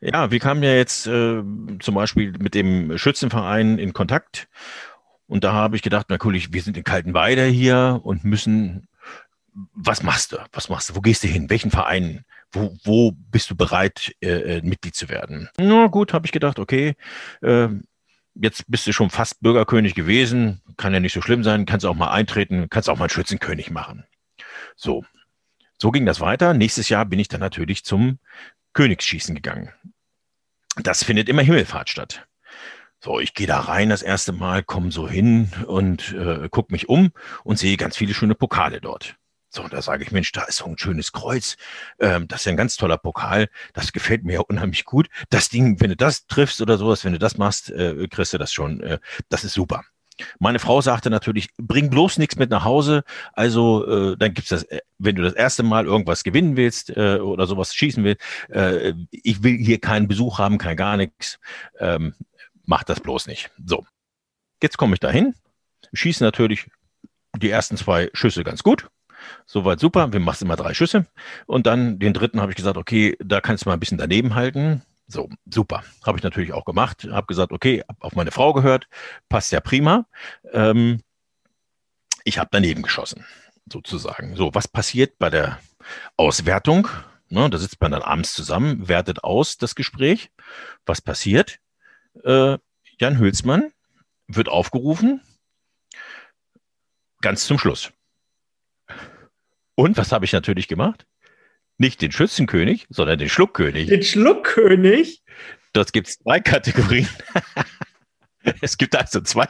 Ja, wir kamen ja jetzt äh, zum Beispiel mit dem Schützenverein in Kontakt. Und da habe ich gedacht, na cool, wir sind in Kaltenweide hier und müssen, was machst du? Was machst du? Wo gehst du hin? Welchen Verein? Wo, wo bist du bereit, äh, äh Mitglied zu werden? Na gut, habe ich gedacht, okay, äh, jetzt bist du schon fast Bürgerkönig gewesen, kann ja nicht so schlimm sein, kannst auch mal eintreten, kannst auch mal einen Schützenkönig machen. So. So ging das weiter. Nächstes Jahr bin ich dann natürlich zum Königsschießen gegangen. Das findet immer Himmelfahrt statt. So, ich gehe da rein das erste Mal, komme so hin und äh, gucke mich um und sehe ganz viele schöne Pokale dort. So, da sage ich, Mensch, da ist so ein schönes Kreuz. Ähm, das ist ja ein ganz toller Pokal. Das gefällt mir ja unheimlich gut. Das Ding, wenn du das triffst oder sowas, wenn du das machst, äh, kriegst du das schon. Äh, das ist super. Meine Frau sagte natürlich, bring bloß nichts mit nach Hause. Also äh, dann gibt's das, äh, wenn du das erste Mal irgendwas gewinnen willst äh, oder sowas schießen willst. Äh, ich will hier keinen Besuch haben, kein gar nichts. Ähm, mach das bloß nicht. So, jetzt komme ich dahin, schieße natürlich die ersten zwei Schüsse ganz gut. Soweit super. Wir machen immer drei Schüsse. Und dann den dritten habe ich gesagt, okay, da kannst du mal ein bisschen daneben halten. So, super. Habe ich natürlich auch gemacht. Habe gesagt, okay, hab auf meine Frau gehört. Passt ja prima. Ähm, ich habe daneben geschossen, sozusagen. So, was passiert bei der Auswertung? Ne, da sitzt man dann abends zusammen, wertet aus das Gespräch. Was passiert? Äh, Jan Hülsmann wird aufgerufen, ganz zum Schluss. Und was habe ich natürlich gemacht? Nicht den Schützenkönig, sondern den Schluckkönig. Den Schluckkönig? Dort gibt es zwei Kategorien. es gibt also zwei.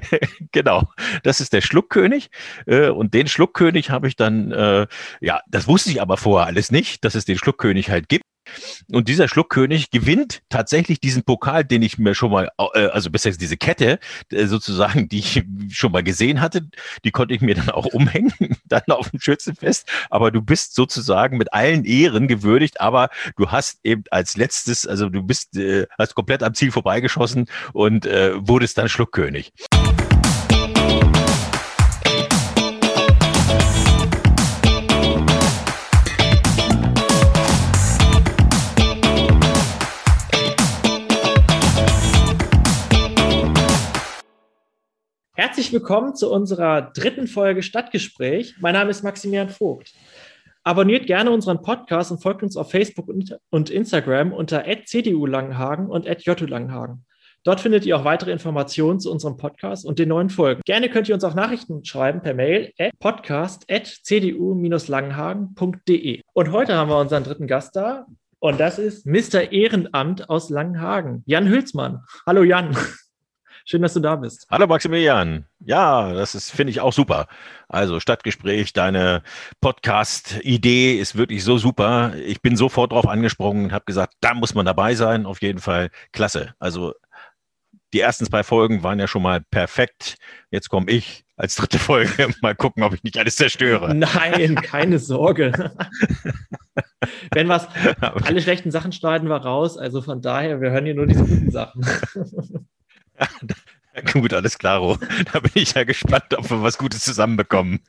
genau. Das ist der Schluckkönig. Äh, und den Schluckkönig habe ich dann, äh, ja, das wusste ich aber vorher alles nicht, dass es den Schluckkönig halt gibt. Und dieser Schluckkönig gewinnt tatsächlich diesen Pokal, den ich mir schon mal, äh, also bisher diese Kette äh, sozusagen, die ich schon mal gesehen hatte, die konnte ich mir dann auch umhängen, dann auf dem Schützenfest. Aber du bist sozusagen mit allen Ehren gewürdigt, aber du hast eben als letztes, also du bist, äh, hast komplett am Ziel vorbeigeschossen und äh, wurdest dann Schluckkönig. Herzlich willkommen zu unserer dritten Folge Stadtgespräch. Mein Name ist Maximilian Vogt. Abonniert gerne unseren Podcast und folgt uns auf Facebook und Instagram unter CDU Langenhagen und JU Langenhagen. Dort findet ihr auch weitere Informationen zu unserem Podcast und den neuen Folgen. Gerne könnt ihr uns auch Nachrichten schreiben per Mail at podcast.cdu-langenhagen.de. Und heute haben wir unseren dritten Gast da und das ist Mr. Ehrenamt aus Langenhagen, Jan Hülsmann. Hallo Jan. Schön, dass du da bist. Hallo Maximilian. Ja, das ist, finde ich auch super. Also Stadtgespräch, deine Podcast-Idee ist wirklich so super. Ich bin sofort drauf angesprungen und habe gesagt, da muss man dabei sein. Auf jeden Fall klasse. Also die ersten zwei Folgen waren ja schon mal perfekt. Jetzt komme ich als dritte Folge. Mal gucken, ob ich nicht alles zerstöre. Nein, keine Sorge. Wenn was, alle schlechten Sachen schneiden wir raus. Also von daher, wir hören hier nur diese guten Sachen. Gut, alles klar. Da bin ich ja gespannt, ob wir was Gutes zusammenbekommen.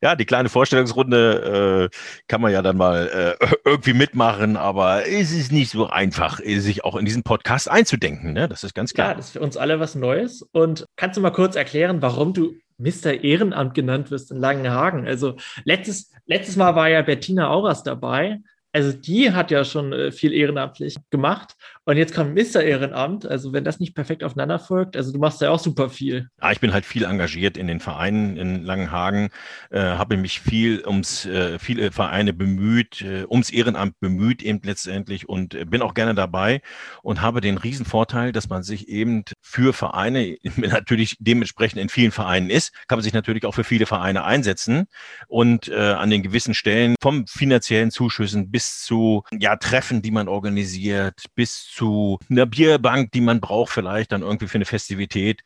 ja, die kleine Vorstellungsrunde äh, kann man ja dann mal äh, irgendwie mitmachen, aber es ist nicht so einfach, sich auch in diesen Podcast einzudenken. Ne? Das ist ganz klar. Ja, das ist für uns alle was Neues. Und kannst du mal kurz erklären, warum du Mr. Ehrenamt genannt wirst in Langenhagen? Also letztes, letztes Mal war ja Bettina Auras dabei also die hat ja schon äh, viel ehrenamtlich gemacht. Und jetzt kommt Mr. Ehrenamt. Also wenn das nicht perfekt aufeinander folgt, also du machst ja auch super viel. Ja, ich bin halt viel engagiert in den Vereinen in Langenhagen, äh, habe mich viel ums äh, viele Vereine bemüht, äh, ums Ehrenamt bemüht eben letztendlich und äh, bin auch gerne dabei und habe den riesen Vorteil, dass man sich eben für Vereine, natürlich dementsprechend in vielen Vereinen ist, kann man sich natürlich auch für viele Vereine einsetzen und äh, an den gewissen Stellen vom finanziellen Zuschüssen bis zu ja, Treffen, die man organisiert, bis zu einer Bierbank, die man braucht, vielleicht dann irgendwie für eine Festivität,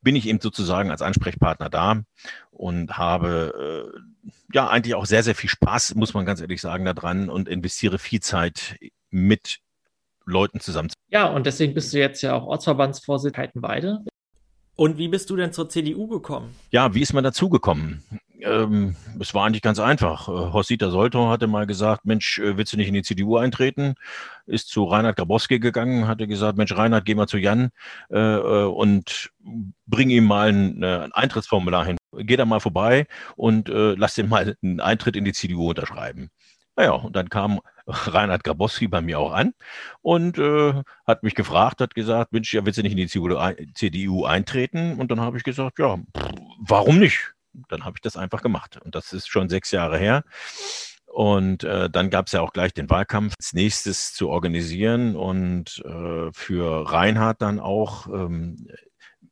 bin ich eben sozusagen als Ansprechpartner da und habe äh, ja eigentlich auch sehr, sehr viel Spaß, muss man ganz ehrlich sagen, daran und investiere viel Zeit mit Leuten zusammen. Ja, und deswegen bist du jetzt ja auch Ortsverbandsvorsitzender Heitenweide. Und wie bist du denn zur CDU gekommen? Ja, wie ist man dazu gekommen? ähm, es war eigentlich ganz einfach. Äh, Horst-Dieter Soltau hatte mal gesagt, Mensch, äh, willst du nicht in die CDU eintreten? Ist zu Reinhard Grabowski gegangen, hatte gesagt, Mensch, Reinhard, geh mal zu Jan äh, äh und bring ihm mal ein, ein, Eintrittsformular hin. Geh da mal vorbei und äh, lass den mal einen Eintritt in die CDU unterschreiben. Naja, und dann kam Reinhard Grabowski bei mir auch an und äh, hat mich gefragt, hat gesagt, Mensch, ja, willst du nicht in die CDU eintreten? Und dann habe ich gesagt, ja, warum nicht? dann habe ich das einfach gemacht. Und das ist schon sechs Jahre her. Und äh, dann gab es ja auch gleich den Wahlkampf als nächstes zu organisieren und äh, für Reinhard dann auch, ähm,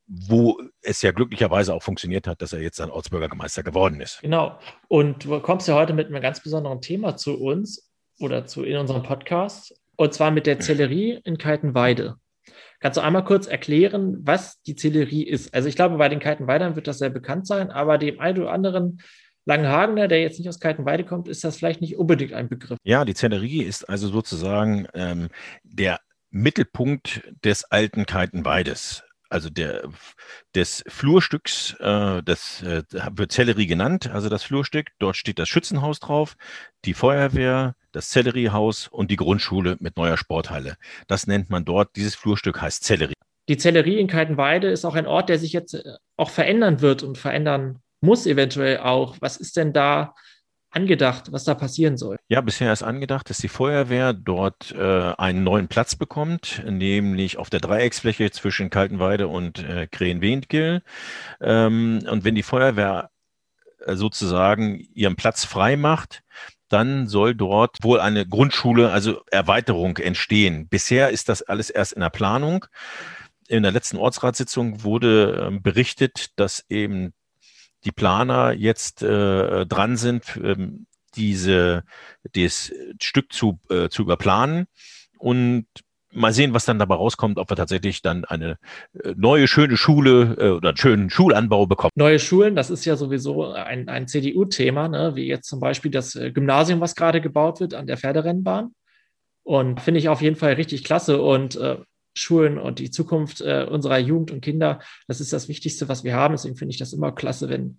wo es ja glücklicherweise auch funktioniert hat, dass er jetzt dann Ortsbürgermeister geworden ist. Genau. Und du kommst ja heute mit einem ganz besonderen Thema zu uns oder zu in unserem Podcast, und zwar mit der Zellerie in Kaltenweide. Kannst du einmal kurz erklären, was die Zellerie ist? Also ich glaube, bei den Kaltenweidern wird das sehr bekannt sein, aber dem einen oder anderen Langenhagener, der jetzt nicht aus Kaltenweide kommt, ist das vielleicht nicht unbedingt ein Begriff. Ja, die Zellerie ist also sozusagen ähm, der Mittelpunkt des alten Kaltenweides also der, des Flurstücks, äh, das äh, wird Zellerie genannt, also das Flurstück. Dort steht das Schützenhaus drauf, die Feuerwehr, das Zelleriehaus und die Grundschule mit neuer Sporthalle. Das nennt man dort, dieses Flurstück heißt Zellerie. Die Zellerie in Kaltenweide ist auch ein Ort, der sich jetzt äh, auch verändern wird und verändern muss eventuell auch. Was ist denn da angedacht, was da passieren soll? Ja, bisher ist angedacht, dass die Feuerwehr dort äh, einen neuen Platz bekommt, nämlich auf der Dreiecksfläche zwischen Kaltenweide und äh, Krähenwendgil. Ähm, und wenn die Feuerwehr äh, sozusagen ihren Platz frei macht, dann soll dort wohl eine Grundschule, also Erweiterung entstehen. Bisher ist das alles erst in der Planung. In der letzten Ortsratssitzung wurde äh, berichtet, dass eben die Planer jetzt äh, dran sind, ähm, diese, das Stück zu, äh, zu überplanen und mal sehen, was dann dabei rauskommt, ob wir tatsächlich dann eine äh, neue, schöne Schule äh, oder einen schönen Schulanbau bekommen. Neue Schulen, das ist ja sowieso ein, ein CDU-Thema, ne? wie jetzt zum Beispiel das äh, Gymnasium, was gerade gebaut wird an der Pferderennbahn. Und finde ich auf jeden Fall richtig klasse. Und äh, Schulen und die Zukunft äh, unserer Jugend und Kinder, das ist das Wichtigste, was wir haben. Deswegen finde ich das immer klasse, wenn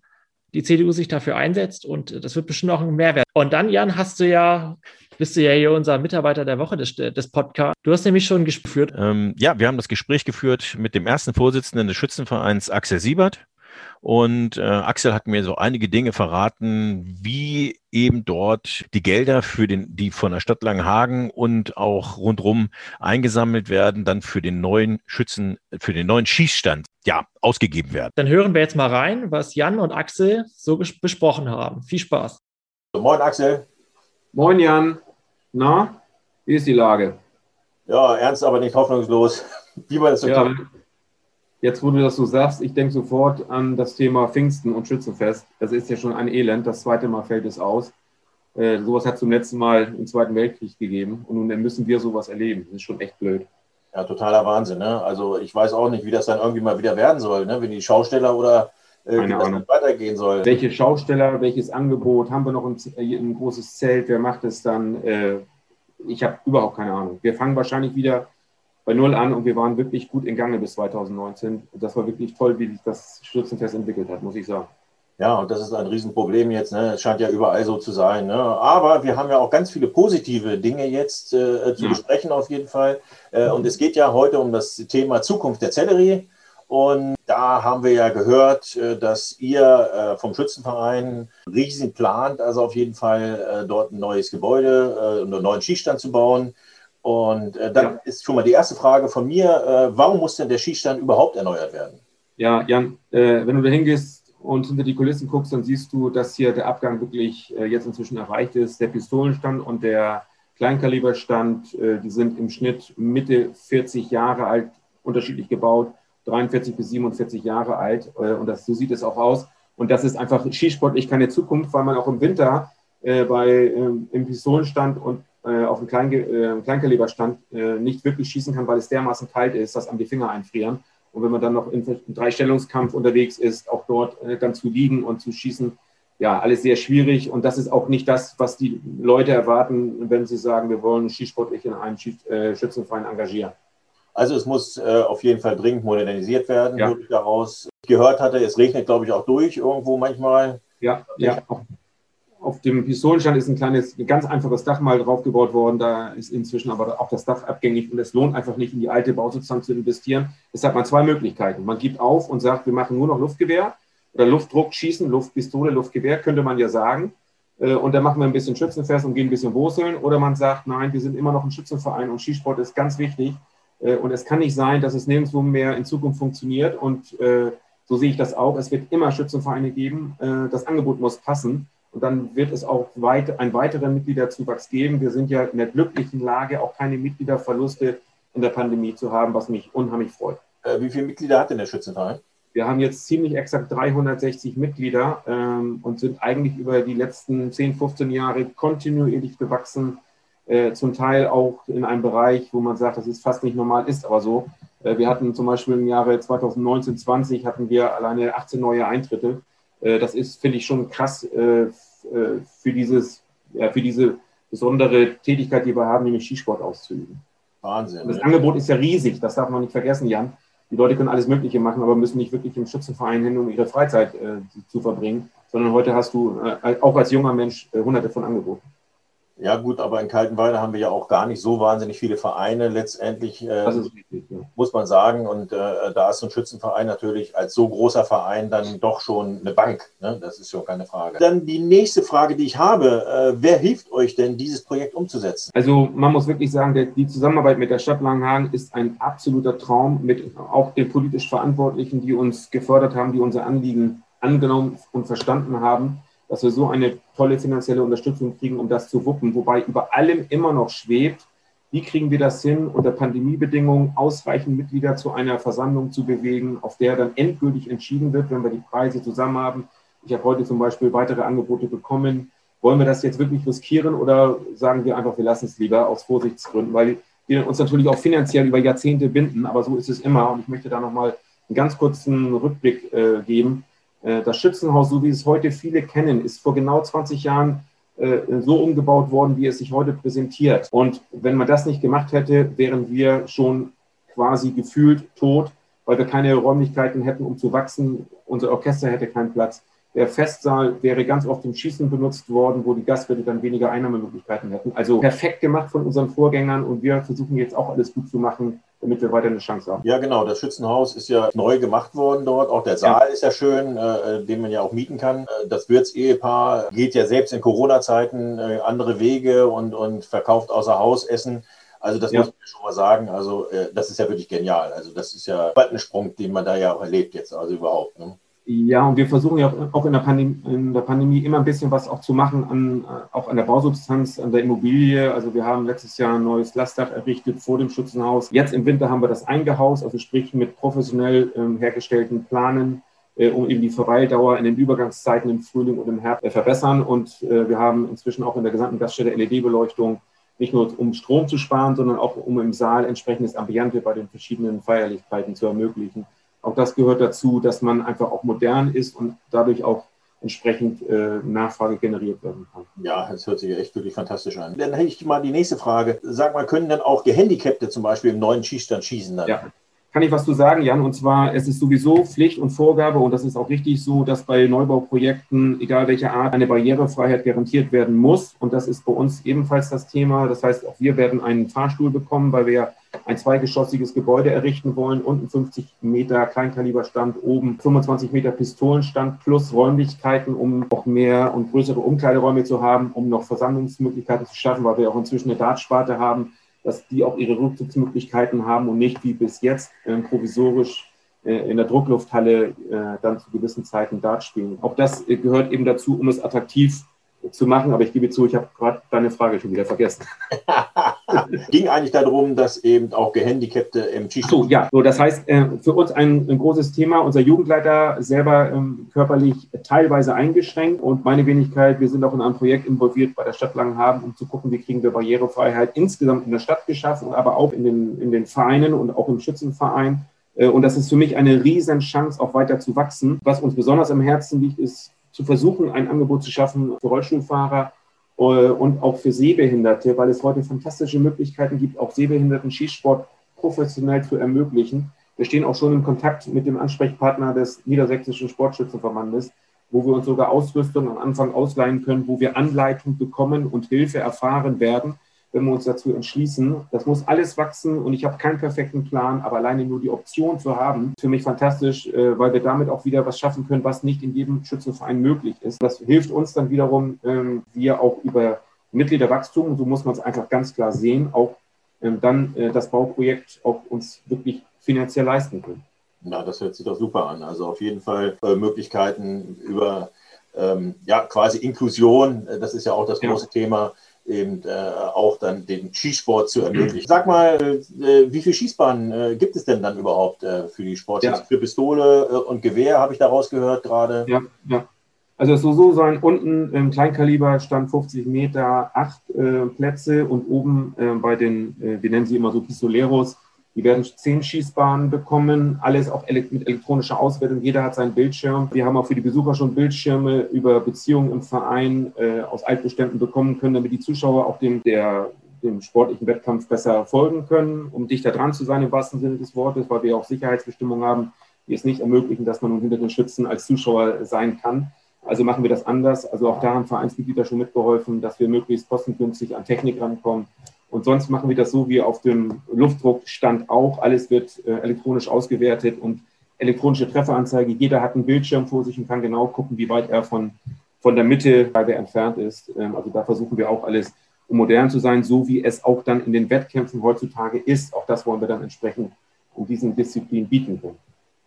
die CDU sich dafür einsetzt und äh, das wird bestimmt auch ein Mehrwert. Und dann, Jan, hast du ja, bist du ja hier unser Mitarbeiter der Woche des, des Podcasts. Du hast nämlich schon geführt. Ähm, ja, wir haben das Gespräch geführt mit dem ersten Vorsitzenden des Schützenvereins, Axel Siebert. Und äh, Axel hat mir so einige Dinge verraten, wie eben dort die Gelder für den, die von der Stadt Langenhagen und auch rundrum eingesammelt werden, dann für den neuen Schützen, für den neuen Schießstand, ja, ausgegeben werden. Dann hören wir jetzt mal rein, was Jan und Axel so besprochen haben. Viel Spaß. Moin Axel. Moin Jan. Na, wie ist die Lage? Ja, ernst, aber nicht hoffnungslos. Wie man das so ja, kann. Jetzt, wo du das so sagst, ich denke sofort an das Thema Pfingsten und Schützenfest. Das ist ja schon ein Elend. Das zweite Mal fällt es aus. Äh, sowas hat zum letzten Mal im Zweiten Weltkrieg gegeben. Und nun müssen wir sowas erleben. Das ist schon echt blöd. Ja, totaler Wahnsinn. Ne? Also ich weiß auch nicht, wie das dann irgendwie mal wieder werden soll, ne? wenn die Schausteller oder äh, wie das dann weitergehen soll. Welche Schausteller, welches Angebot, haben wir noch ein, ein großes Zelt, wer macht es dann? Äh, ich habe überhaupt keine Ahnung. Wir fangen wahrscheinlich wieder bei Null an und wir waren wirklich gut in Gange bis 2019. Das war wirklich toll, wie sich das Schützenfest entwickelt hat, muss ich sagen. Ja, und das ist ein Riesenproblem jetzt. Ne? Es scheint ja überall so zu sein. Ne? Aber wir haben ja auch ganz viele positive Dinge jetzt äh, zu ja. besprechen auf jeden Fall. Äh, und es geht ja heute um das Thema Zukunft der Zellerie. Und da haben wir ja gehört, äh, dass ihr äh, vom Schützenverein riesen plant, also auf jeden Fall äh, dort ein neues Gebäude und einen neuen Schießstand zu bauen. Und äh, dann ja. ist schon mal die erste Frage von mir, äh, warum muss denn der Schießstand überhaupt erneuert werden? Ja, Jan, äh, wenn du da hingehst und hinter die Kulissen guckst, dann siehst du, dass hier der Abgang wirklich äh, jetzt inzwischen erreicht ist. Der Pistolenstand und der Kleinkaliberstand, äh, die sind im Schnitt Mitte 40 Jahre alt, unterschiedlich gebaut, 43 bis 47 Jahre alt. Äh, und das, so sieht es auch aus. Und das ist einfach skisportlich keine Zukunft, weil man auch im Winter bei, ähm, im Pistolenstand und äh, auf Klein, äh, Kleinkaliberstand äh, nicht wirklich schießen kann, weil es dermaßen kalt ist, dass einem die Finger einfrieren. Und wenn man dann noch im Dreistellungskampf unterwegs ist, auch dort äh, dann zu liegen und zu schießen, ja, alles sehr schwierig. Und das ist auch nicht das, was die Leute erwarten, wenn sie sagen, wir wollen Skisportlich in einem äh, Schützenverein engagieren. Also es muss äh, auf jeden Fall dringend modernisiert werden, ja. daraus gehört hatte. Es regnet, glaube ich, auch durch irgendwo manchmal. Ja, ja. Auf, dem Pistolenstand ist ein kleines, ganz einfaches Dach mal draufgebaut worden. Da ist inzwischen aber auch das Dach abgängig und es lohnt einfach nicht, in die alte Bausubstanz zu investieren. Es hat man zwei Möglichkeiten. Man gibt auf und sagt, wir machen nur noch Luftgewehr oder Luftdruck, Schießen, Luftpistole, Luftgewehr, könnte man ja sagen. Äh, und dann machen wir ein bisschen Schützenfest und gehen ein bisschen wurzeln. Oder man sagt, nein, wir sind immer noch ein Schützenverein und Skisport ist ganz wichtig. Äh, und es kann nicht sein, dass es nirgendwo mehr in Zukunft funktioniert. Und äh, so sehe ich das auch. Es wird immer Schützenvereine geben. Das Angebot muss passen. Und dann wird es auch weit, einen weiteren Mitgliederzuwachs geben. Wir sind ja in der glücklichen Lage, auch keine Mitgliederverluste in der Pandemie zu haben, was mich unheimlich freut. Wie viele Mitglieder hat denn der Schützenverein? Wir haben jetzt ziemlich exakt 360 Mitglieder ähm, und sind eigentlich über die letzten 10, 15 Jahre kontinuierlich gewachsen. Äh, zum Teil auch in einem Bereich, wo man sagt, das ist fast nicht normal, ist aber so. Äh, wir hatten zum Beispiel im Jahre 2019, 20 hatten wir alleine 18 neue Eintritte. Äh, das ist, finde ich, schon krass äh, für, dieses, ja, für diese besondere Tätigkeit, die wir haben, nämlich Skisport auszuüben. Wahnsinn. Das Angebot ist ja riesig, das darf man nicht vergessen, Jan die Leute können alles Mögliche machen, aber müssen nicht wirklich im Schützenverein hin, um ihre Freizeit äh, zu verbringen, sondern heute hast du äh, auch als junger Mensch äh, hunderte von Angeboten. Ja, gut, aber in Kaltenweide haben wir ja auch gar nicht so wahnsinnig viele Vereine letztendlich, äh, richtig, ja. muss man sagen. Und äh, da ist so ein Schützenverein natürlich als so großer Verein dann doch schon eine Bank. Ne? Das ist schon keine Frage. Dann die nächste Frage, die ich habe: äh, Wer hilft euch denn, dieses Projekt umzusetzen? Also, man muss wirklich sagen, der, die Zusammenarbeit mit der Stadt Langenhagen ist ein absoluter Traum mit auch den politisch Verantwortlichen, die uns gefördert haben, die unser Anliegen angenommen und verstanden haben dass wir so eine tolle finanzielle Unterstützung kriegen, um das zu wuppen. Wobei über allem immer noch schwebt, wie kriegen wir das hin, unter Pandemiebedingungen ausreichend Mitglieder zu einer Versammlung zu bewegen, auf der dann endgültig entschieden wird, wenn wir die Preise zusammen haben. Ich habe heute zum Beispiel weitere Angebote bekommen. Wollen wir das jetzt wirklich riskieren oder sagen wir einfach, wir lassen es lieber aus Vorsichtsgründen, weil wir uns natürlich auch finanziell über Jahrzehnte binden, aber so ist es immer. Und ich möchte da nochmal einen ganz kurzen Rückblick äh, geben. Äh, das Schützenhaus, so wie es heute viele kennen, ist vor genau 20 Jahren äh, so umgebaut worden, wie es sich heute präsentiert. Und wenn man das nicht gemacht hätte, wären wir schon quasi gefühlt tot, weil wir keine Räumlichkeiten hätten, um zu wachsen. Unser Orchester hätte keinen Platz. Der Festsaal wäre ganz oft im Schießen benutzt worden, wo die Gastwirte dann weniger Einnahmemöglichkeiten hätten. Also perfekt gemacht von unseren Vorgängern und wir versuchen jetzt auch alles gut zu machen, damit wir weiter eine Chance haben. Ja, genau. Das Schützenhaus ist ja neu gemacht worden dort. Auch der Saal ja. ist ja schön, äh, den man ja auch mieten kann. Äh, das Wirtsehepaar geht ja selbst in Corona-Zeiten äh, andere Wege und, und verkauft außer Haus Essen. Also das ja. muss man schon mal sagen. Also äh, das ist ja wirklich genial. Also das ist ja ein Sprung, den man da ja auch erlebt jetzt, also überhaupt. Ne? Ja, und wir versuchen ja auch in der, Pandemie, in der Pandemie immer ein bisschen was auch zu machen, an, auch an der Bausubstanz, an der Immobilie. Also wir haben letztes Jahr ein neues Lastdach errichtet vor dem Schützenhaus. Jetzt im Winter haben wir das eingehaust, also sprich mit professionell ähm, hergestellten Planen, äh, um eben die Verweildauer in den Übergangszeiten im Frühling und im Herbst äh, verbessern. Und äh, wir haben inzwischen auch in der gesamten Gaststätte LED-Beleuchtung, nicht nur um Strom zu sparen, sondern auch um im Saal entsprechendes Ambiente bei den verschiedenen Feierlichkeiten zu ermöglichen. Auch das gehört dazu, dass man einfach auch modern ist und dadurch auch entsprechend äh, Nachfrage generiert werden kann. Ja, das hört sich echt wirklich fantastisch an. Dann hätte ich mal die nächste Frage. Sag mal, können denn auch Gehandicapte zum Beispiel im neuen Schießstand schießen? Dann? Ja, kann ich was zu sagen, Jan. Und zwar, es ist sowieso Pflicht und Vorgabe, und das ist auch richtig so, dass bei Neubauprojekten, egal welcher Art, eine Barrierefreiheit garantiert werden muss. Und das ist bei uns ebenfalls das Thema. Das heißt, auch wir werden einen Fahrstuhl bekommen, weil wir ein zweigeschossiges Gebäude errichten wollen, unten 50 Meter Kleinkaliberstand, oben 25 Meter Pistolenstand plus Räumlichkeiten, um auch mehr und größere Umkleideräume zu haben, um noch Versammlungsmöglichkeiten zu schaffen, weil wir auch inzwischen eine Dartsparte haben dass die auch ihre Rückzugsmöglichkeiten haben und nicht wie bis jetzt äh, provisorisch äh, in der Drucklufthalle äh, dann zu gewissen Zeiten Dart spielen. Auch das äh, gehört eben dazu, um es attraktiv zu machen, aber ich gebe zu, ich habe gerade deine Frage schon wieder vergessen. Ging eigentlich darum, dass eben auch Gehandicapte im Skisport. So, ja, so, das heißt, äh, für uns ein, ein, großes Thema. Unser Jugendleiter selber ähm, körperlich teilweise eingeschränkt und meine Wenigkeit, wir sind auch in einem Projekt involviert bei der Stadt Langenhagen, um zu gucken, wie kriegen wir Barrierefreiheit insgesamt in der Stadt geschaffen, aber auch in den, in den Vereinen und auch im Schützenverein. Äh, und das ist für mich eine riesen Chance, auch weiter zu wachsen. Was uns besonders am Herzen liegt, ist zu versuchen, ein Angebot zu schaffen für Rollstuhlfahrer äh, und auch für Sehbehinderte, weil es heute fantastische Möglichkeiten gibt, auch Sehbehinderten Skisport professionell zu ermöglichen. Wir stehen auch schon in Kontakt mit dem Ansprechpartner des Niedersächsischen Sportschützenverbandes, wo wir uns sogar Ausrüstung am Anfang ausleihen können, wo wir Anleitung bekommen und Hilfe erfahren werden, wenn wir uns dazu entschließen. Das muss alles wachsen und ich habe keinen perfekten Plan, aber alleine nur die Option zu haben, für mich fantastisch, äh, weil wir damit auch wieder was schaffen können, was nicht in jedem Schützenverein möglich ist. Das hilft uns dann wiederum, ähm, wir auch über Mitgliederwachstum, so muss man es einfach ganz klar sehen, auch ähm, dann äh, das Bauprojekt auch uns wirklich finanziell leisten können. Na, das hört sich doch super an. Also auf jeden Fall äh, Möglichkeiten über ähm, ja, quasi Inklusion, das ist ja auch das große ja. Thema, eben äh, auch dann den Skisport zu ermöglichen. Sag mal, äh, wie viele Schießbahnen äh, gibt es denn dann überhaupt äh, für die Sport? Ja. Für Pistole und Gewehr habe ich daraus gehört gerade. Ja, ja. Also es soll so sein, unten im Kleinkaliber stand 50 Meter, acht Plätze und oben bei den, wir nennen sie immer so Pistoleros, die werden zehn Schießbahnen bekommen, alles auch mit elektronischer Auswertung. Jeder hat seinen Bildschirm. Wir haben auch für die Besucher schon Bildschirme über Beziehungen im Verein äh, aus Altbeständen bekommen können, damit die Zuschauer auch dem, der, dem sportlichen Wettkampf besser folgen können, um dichter dran zu sein im wahrsten Sinne des Wortes, weil wir auch Sicherheitsbestimmungen haben, die es nicht ermöglichen, dass man hinter den Schützen als Zuschauer sein kann. Also machen wir das anders. Also auch da haben Vereinsmitglieder schon mitgeholfen, dass wir möglichst kostengünstig an Technik rankommen und sonst machen wir das so wie auf dem Luftdruckstand auch. Alles wird äh, elektronisch ausgewertet und elektronische Trefferanzeige. Jeder hat einen Bildschirm vor sich und kann genau gucken, wie weit er von, von der Mitte entfernt ist. Ähm, also da versuchen wir auch alles, um modern zu sein, so wie es auch dann in den Wettkämpfen heutzutage ist. Auch das wollen wir dann entsprechend in diesen Disziplinen bieten können.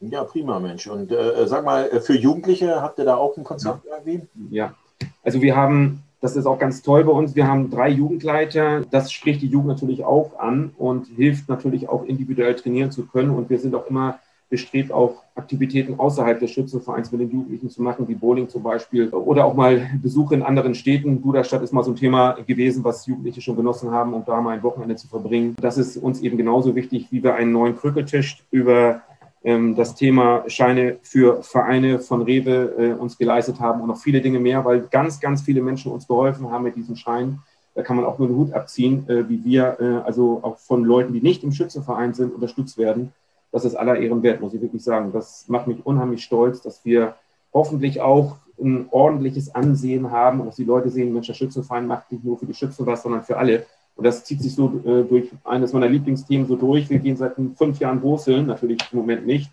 Ja, prima, Mensch. Und äh, sag mal, für Jugendliche habt ihr da auch ein Konzept ja. irgendwie? Ja, also wir haben das ist auch ganz toll bei uns. Wir haben drei Jugendleiter. Das spricht die Jugend natürlich auch an und hilft natürlich auch individuell trainieren zu können. Und wir sind auch immer bestrebt, auch Aktivitäten außerhalb des Schützenvereins mit den Jugendlichen zu machen, wie Bowling zum Beispiel oder auch mal Besuche in anderen Städten. Duderstadt ist mal so ein Thema gewesen, was Jugendliche schon genossen haben, um da mal ein Wochenende zu verbringen. Das ist uns eben genauso wichtig, wie wir einen neuen Krükeltisch über das Thema Scheine für Vereine von Rewe äh, uns geleistet haben und noch viele Dinge mehr, weil ganz, ganz viele Menschen uns geholfen haben mit diesem Schein. Da kann man auch nur den Hut abziehen, äh, wie wir, äh, also auch von Leuten, die nicht im Schützenverein sind, unterstützt werden. Das ist aller Ehren wert, muss ich wirklich sagen. Das macht mich unheimlich stolz, dass wir hoffentlich auch ein ordentliches Ansehen haben und dass die Leute sehen, Mensch, der Schützenverein macht nicht nur für die Schützen was, sondern für alle. Und das zieht sich so äh, durch eines meiner Lieblingsthemen so durch. Wir gehen seit fünf Jahren wurzeln, natürlich im Moment nicht,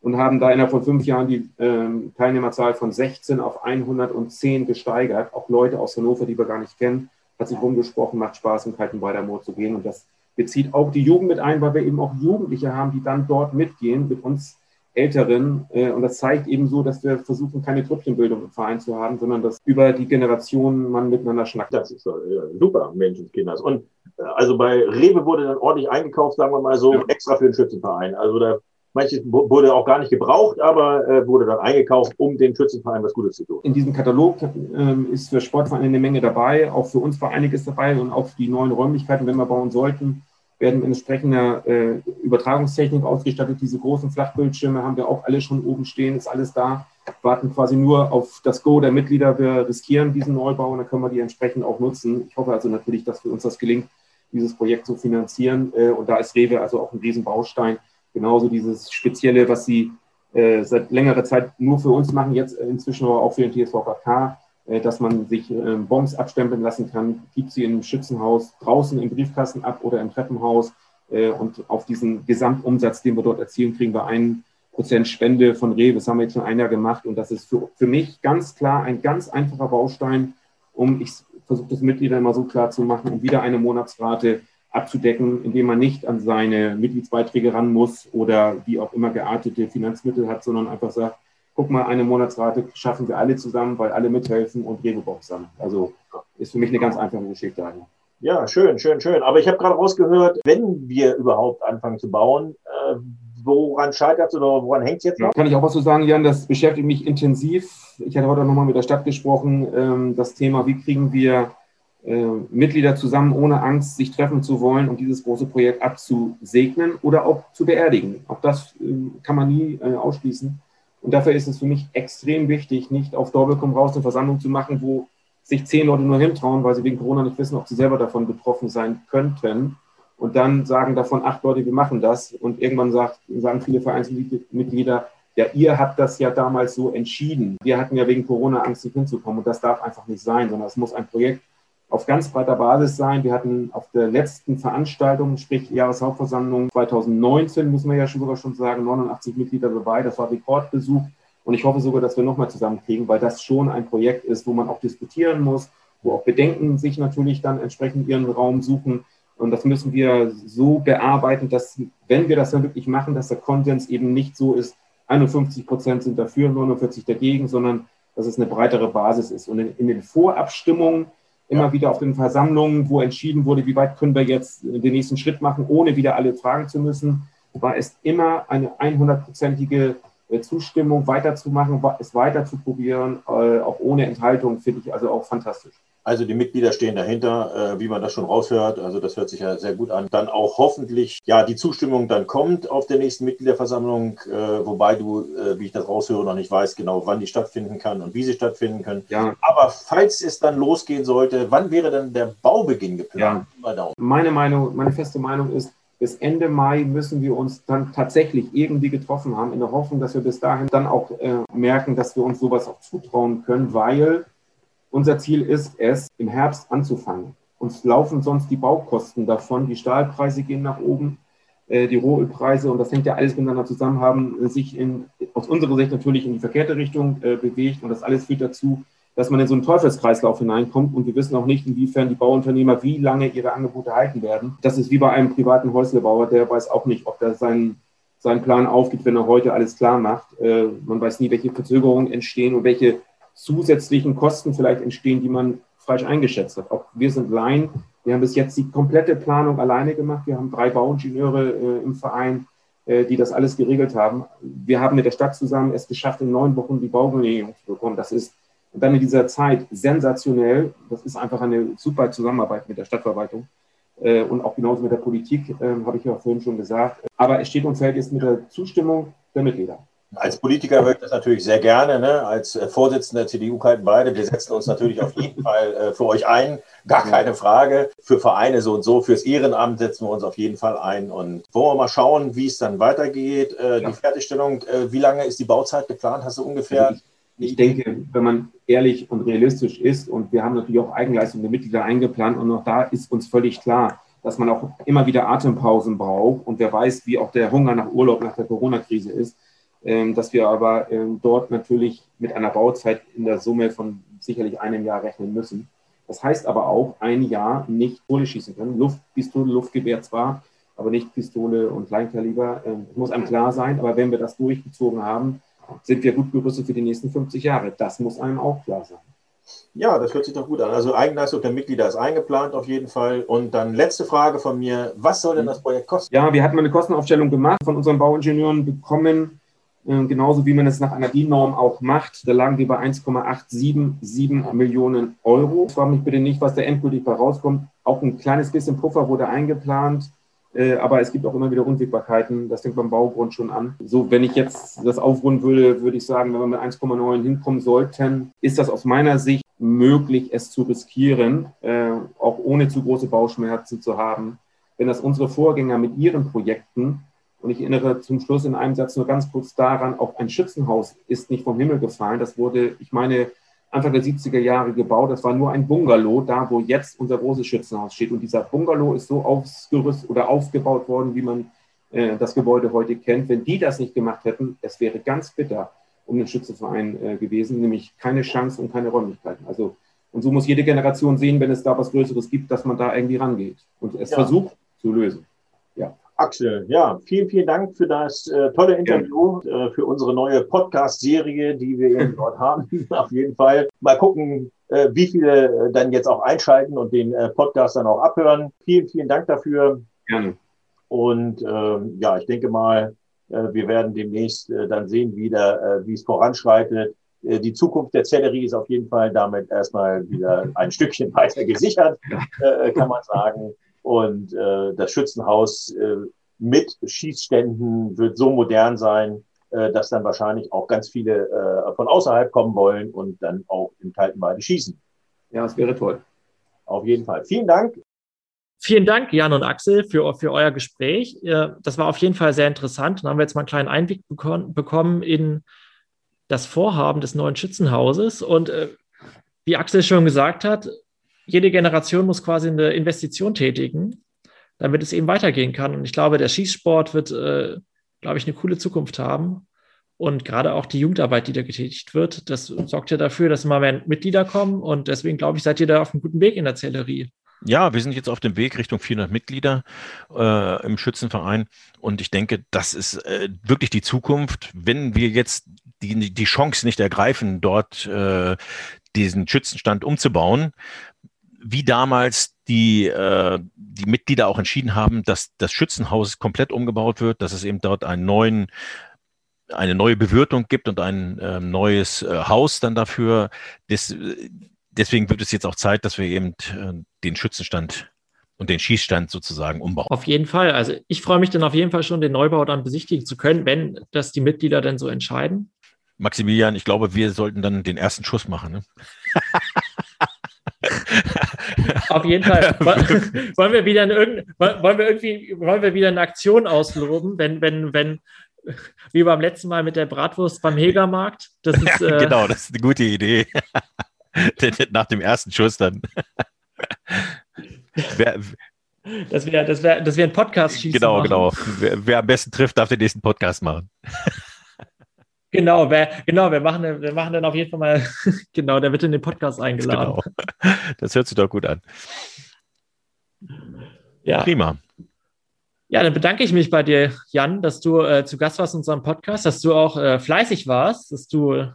und haben da innerhalb von fünf Jahren die ähm, Teilnehmerzahl von 16 auf 110 gesteigert. Auch Leute aus Hannover, die wir gar nicht kennen, hat sich rumgesprochen, macht Spaß, in Kaltenweider zu gehen. Und das bezieht auch die Jugend mit ein, weil wir eben auch Jugendliche haben, die dann dort mitgehen, mit uns Älteren. Äh, und das zeigt eben so, dass wir versuchen, keine Tröpfchenbildung im Verein zu haben, sondern dass über die Generationen man miteinander schnackt. Das ist äh, super, Menschenskinder. Und äh, also bei Rewe wurde dann ordentlich eingekauft, sagen wir mal so, ja. extra für den Schützenverein. Also da Manches wurde auch gar nicht gebraucht, aber äh, wurde dann eingekauft, um dem Schützenverein was Gutes zu tun. In diesem Katalog ähm, ist für Sportvereine eine Menge dabei. Auch für uns war einiges dabei und auch die neuen Räumlichkeiten, wenn wir bauen sollten, werden mit entsprechender äh, Übertragungstechnik ausgestattet. Diese großen Flachbildschirme haben wir auch alle schon oben stehen, ist alles da. Warten quasi nur auf das Go der Mitglieder. Wir riskieren diesen Neubau und dann können wir die entsprechend auch nutzen. Ich hoffe also natürlich, dass für uns das gelingt, dieses Projekt zu finanzieren. Äh, und da ist Rewe also auch ein Riesenbaustein. Genauso dieses Spezielle, was sie äh, seit längerer Zeit nur für uns machen, jetzt inzwischen aber auch für den TSVKK äh, dass man sich äh, Bombs abstempeln lassen kann, gibt sie im Schützenhaus draußen im Briefkasten ab oder im Treppenhaus. Äh, und auf diesen Gesamtumsatz, den wir dort erzielen, kriegen wir ein Prozent Spende von Rewe. Das haben wir jetzt schon ein Jahr gemacht. Und das ist für, für mich ganz klar ein ganz einfacher Baustein, um, ich versuche das Mitglieder immer so klar zu machen, um wieder eine Monatsrate abzudecken, indem man nicht an seine Mitgliedsbeiträge ran muss oder wie auch immer geartete Finanzmittel hat, sondern einfach sagt, guck mal, eine Monatsrate schaffen wir alle zusammen, weil alle mithelfen und Rewe-Box haben. Also ist für mich eine ganz einfache Geschichte eigentlich. Ja, schön, schön, schön. Aber ich habe gerade rausgehört, wenn wir überhaupt anfangen zu bauen, äh, woran scheitert es oder woran hängt es jetzt? Ja, kann ich auch was zu sagen, Jan? Das beschäftigt mich intensiv. Ich hatte heute nochmal mit der Stadt gesprochen. Ähm, das Thema, wie kriegen wir äh, Mitglieder zusammen, ohne Angst, sich treffen zu wollen und dieses große Projekt abzusegnen oder auch zu beerdigen. Auch das äh, kann man nie äh, ausschließen. Und dafür ist es für mich extrem wichtig, nicht auf Doppelkomm raus eine Versammlung zu machen, wo sich zehn Leute nur hintrauen, weil sie wegen Corona nicht wissen, ob sie selber davon betroffen sein könnten. Und dann sagen davon acht Leute, wir machen das. Und irgendwann sagt, sagen viele Vereinsmitglieder, ja, ihr habt das ja damals so entschieden. Wir hatten ja wegen Corona Angst, nicht hinzukommen und das darf einfach nicht sein, sondern es muss ein Projekt auf ganz breiter Basis sein. Wir hatten auf der letzten Veranstaltung, sprich Jahreshauptversammlung 2019, muss man ja sogar schon sagen, 89 Mitglieder dabei. Das war Rekordbesuch. Und ich hoffe sogar, dass wir nochmal zusammenkriegen, weil das schon ein Projekt ist, wo man auch diskutieren muss, wo auch Bedenken sich natürlich dann entsprechend ihren Raum suchen. Und das müssen wir so bearbeiten, dass, wenn wir das dann wirklich machen, dass der Konsens eben nicht so ist, 51 Prozent sind dafür, 49 dagegen, sondern dass es eine breitere Basis ist. Und in, in den Vorabstimmungen, immer ja. wieder auf den Versammlungen, wo entschieden wurde, wie weit können wir jetzt den nächsten Schritt machen, ohne wieder alle fragen zu müssen, war es immer eine 100-prozentige äh, Zustimmung weiterzumachen, es weiter zu probieren, äh, auch ohne Enthaltung, finde ich also auch fantastisch. Also die Mitglieder stehen dahinter, äh, wie man das schon raushört. Also das hört sich ja sehr gut an. Dann auch hoffentlich, ja, die Zustimmung dann kommt auf der nächsten Mitgliederversammlung, wobei du, wie ich das raushöre, noch nicht weißt genau, wann die stattfinden kann und wie sie stattfinden können. Ja. Aber falls es dann losgehen sollte, wann wäre denn der Baubeginn geplant? Ja. Meine Meinung, meine feste Meinung ist, bis Ende Mai müssen wir uns dann tatsächlich irgendwie getroffen haben, in der Hoffnung, dass wir bis dahin dann auch äh, merken, dass wir uns sowas auch zutrauen können, weil unser Ziel ist es, im Herbst anzufangen. Uns laufen sonst die Baukosten davon, die Stahlpreise gehen nach oben, äh, die Rohölpreise und das hängt ja alles miteinander zusammen, haben sich in, aus unserer Sicht natürlich in die verkehrte Richtung äh, bewegt und das alles führt dazu, dass man in so einen Teufelskreislauf hineinkommt und wir wissen auch nicht, inwiefern die Bauunternehmer wie lange ihre Angebote halten werden. Das ist wie bei einem privaten Häuslebauer, der weiß auch nicht, ob der seinen, seinen Plan aufgibt, wenn er heute alles klar macht. Äh, man weiß nie, welche Verzögerungen entstehen und welche zusätzlichen Kosten vielleicht entstehen, die man falsch eingeschätzt hat. Auch wir sind Laien. Wir haben bis jetzt die komplette Planung alleine gemacht. Wir haben drei Bauingenieure äh, im Verein, äh, die das alles geregelt haben. Wir haben mit der Stadt zusammen es geschafft, in neun Wochen die Baugenehmigung zu bekommen. Das ist dann in dieser Zeit sensationell. Das ist einfach eine super Zusammenarbeit mit der Stadtverwaltung äh, und auch genauso mit der Politik, äh, habe ich ja vorhin schon gesagt. Aber es steht und fällt jetzt mit der Zustimmung der Mitglieder. Als Politiker höre ich das natürlich sehr gerne. Ne? Als äh, Vorsitzender der CDU kalten beide. Wir setzen uns natürlich auf jeden Fall äh, für euch ein. Gar keine Frage. Für Vereine so und so, fürs Ehrenamt setzen wir uns auf jeden Fall ein. Und wollen wir mal schauen, wie es dann weitergeht. Äh, ja. Die Fertigstellung, äh, wie lange ist die Bauzeit geplant? Hast du ungefähr? Also ich denke, wenn man ehrlich und realistisch ist, und wir haben natürlich auch Eigenleistung der Mitglieder eingeplant, und auch da ist uns völlig klar, dass man auch immer wieder Atempausen braucht. Und wer weiß, wie auch der Hunger nach Urlaub nach der Corona-Krise ist, dass wir aber ähm, dort natürlich mit einer Bauzeit in der Summe von sicherlich einem Jahr rechnen müssen. Das heißt aber auch, ein Jahr nicht Kohle schießen können. Luftpistole, Luftgewehr zwar, aber nicht Pistole und Kleinkaliber. Ähm, muss einem klar sein. Aber wenn wir das durchgezogen haben, sind wir gut gerüstet für die nächsten 50 Jahre. Das muss einem auch klar sein. Ja, das hört sich doch gut an. Also Eigenleistung der Mitglieder ist eingeplant auf jeden Fall. Und dann letzte Frage von mir. Was soll denn das Projekt kosten? Ja, wir hatten mal eine Kostenaufstellung gemacht, von unseren Bauingenieuren bekommen, äh, genauso wie man es nach einer DIN-Norm auch macht. Da lagen wir bei 1,877 Millionen Euro. Ich frage mich bitte nicht, was da endgültig bei rauskommt. Auch ein kleines bisschen Puffer wurde eingeplant. Äh, aber es gibt auch immer wieder Unwägbarkeiten. Das fängt beim Baugrund schon an. So, wenn ich jetzt das aufrunden würde, würde ich sagen, wenn wir mit 1,9 hinkommen sollten, ist das aus meiner Sicht möglich, es zu riskieren, äh, auch ohne zu große Bauschmerzen zu haben. Wenn das unsere Vorgänger mit ihren Projekten, und ich erinnere zum Schluss in einem Satz nur ganz kurz daran, auch ein Schützenhaus ist nicht vom Himmel gefallen. Das wurde, ich meine, Anfang der 70er Jahre gebaut. Das war nur ein Bungalow, da wo jetzt unser großes Schützenhaus steht. Und dieser Bungalow ist so ausgerüstet oder aufgebaut worden, wie man äh, das Gebäude heute kennt. Wenn die das nicht gemacht hätten, es wäre ganz bitter um den Schützenverein äh, gewesen, nämlich keine Chance und keine Räumlichkeiten. Also und so muss jede Generation sehen, wenn es da was Größeres gibt, dass man da irgendwie rangeht und es ja. versucht zu lösen. Axel, ja, vielen, vielen Dank für das äh, tolle Interview, äh, für unsere neue Podcast-Serie, die wir eben dort haben. Auf jeden Fall. Mal gucken, äh, wie viele äh, dann jetzt auch einschalten und den äh, Podcast dann auch abhören. Vielen, vielen Dank dafür. Gerne. Und ähm, ja, ich denke mal, äh, wir werden demnächst dann sehen, wieder, wie es voranschreitet. Die Zukunft der Zellerie ist auf jeden Fall damit erstmal wieder ein Stückchen weiter gesichert, kann man sagen. Und äh, das Schützenhaus äh, mit Schießständen wird so modern sein, äh, dass dann wahrscheinlich auch ganz viele äh, von außerhalb kommen wollen und dann auch im kalten Weide schießen. Ja, das wäre toll. Auf jeden Fall. Vielen Dank. Vielen Dank, Jan und Axel, für, für euer Gespräch. Das war auf jeden Fall sehr interessant. Dann haben wir jetzt mal einen kleinen Einblick bekommen in das Vorhaben des neuen Schützenhauses. Und äh, wie Axel schon gesagt hat, jede Generation muss quasi eine Investition tätigen, damit es eben weitergehen kann. Und ich glaube, der Schießsport wird, äh, glaube ich, eine coole Zukunft haben. Und gerade auch die Jugendarbeit, die da getätigt wird, das sorgt ja dafür, dass immer mehr Mitglieder kommen. Und deswegen, glaube ich, seid ihr da auf einem guten Weg in der Zellerie. Ja, wir sind jetzt auf dem Weg Richtung 400 Mitglieder äh, im Schützenverein und ich denke, das ist äh, wirklich die Zukunft. Wenn wir jetzt die, die Chance nicht ergreifen, dort äh, diesen Schützenstand umzubauen, wie damals die, äh, die Mitglieder auch entschieden haben, dass das Schützenhaus komplett umgebaut wird, dass es eben dort einen neuen eine neue Bewirtung gibt und ein äh, neues äh, Haus dann dafür. Das, deswegen wird es jetzt auch Zeit, dass wir eben äh, den Schützenstand und den Schießstand sozusagen umbauen. Auf jeden Fall. Also ich freue mich dann auf jeden Fall schon, den Neubau dann besichtigen zu können, wenn das die Mitglieder dann so entscheiden. Maximilian, ich glaube, wir sollten dann den ersten Schuss machen. Ne? Auf jeden Fall. wollen wir wieder eine, wollen wir irgendwie wollen wir wieder eine Aktion ausloben, wenn wenn wenn wie beim letzten Mal mit der Bratwurst beim Hegermarkt. Das ist, ja, äh, genau, das ist eine gute Idee. Nach dem ersten Schuss dann. wer, das wäre das wär, das wär ein Podcast schießen. Genau, machen. genau. Wer, wer, am besten trifft, darf den nächsten Podcast machen. Genau, wer, genau, wir machen, wir machen dann auf jeden Fall mal, genau, der wird in den Podcast eingeladen. Genau. Das hört sich doch gut an. Ja. Prima. Ja, dann bedanke ich mich bei dir, Jan, dass du äh, zu Gast warst in unserem Podcast, dass du auch äh, fleißig warst, dass du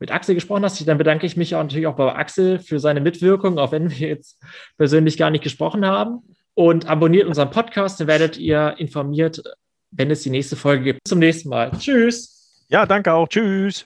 mit Axel gesprochen hast. Dann bedanke ich mich auch natürlich auch bei Axel für seine Mitwirkung, auch wenn wir jetzt persönlich gar nicht gesprochen haben. Und abonniert unseren Podcast, dann werdet ihr informiert, wenn es die nächste Folge gibt. Bis zum nächsten Mal. Tschüss. Ja, danke auch. Tschüss.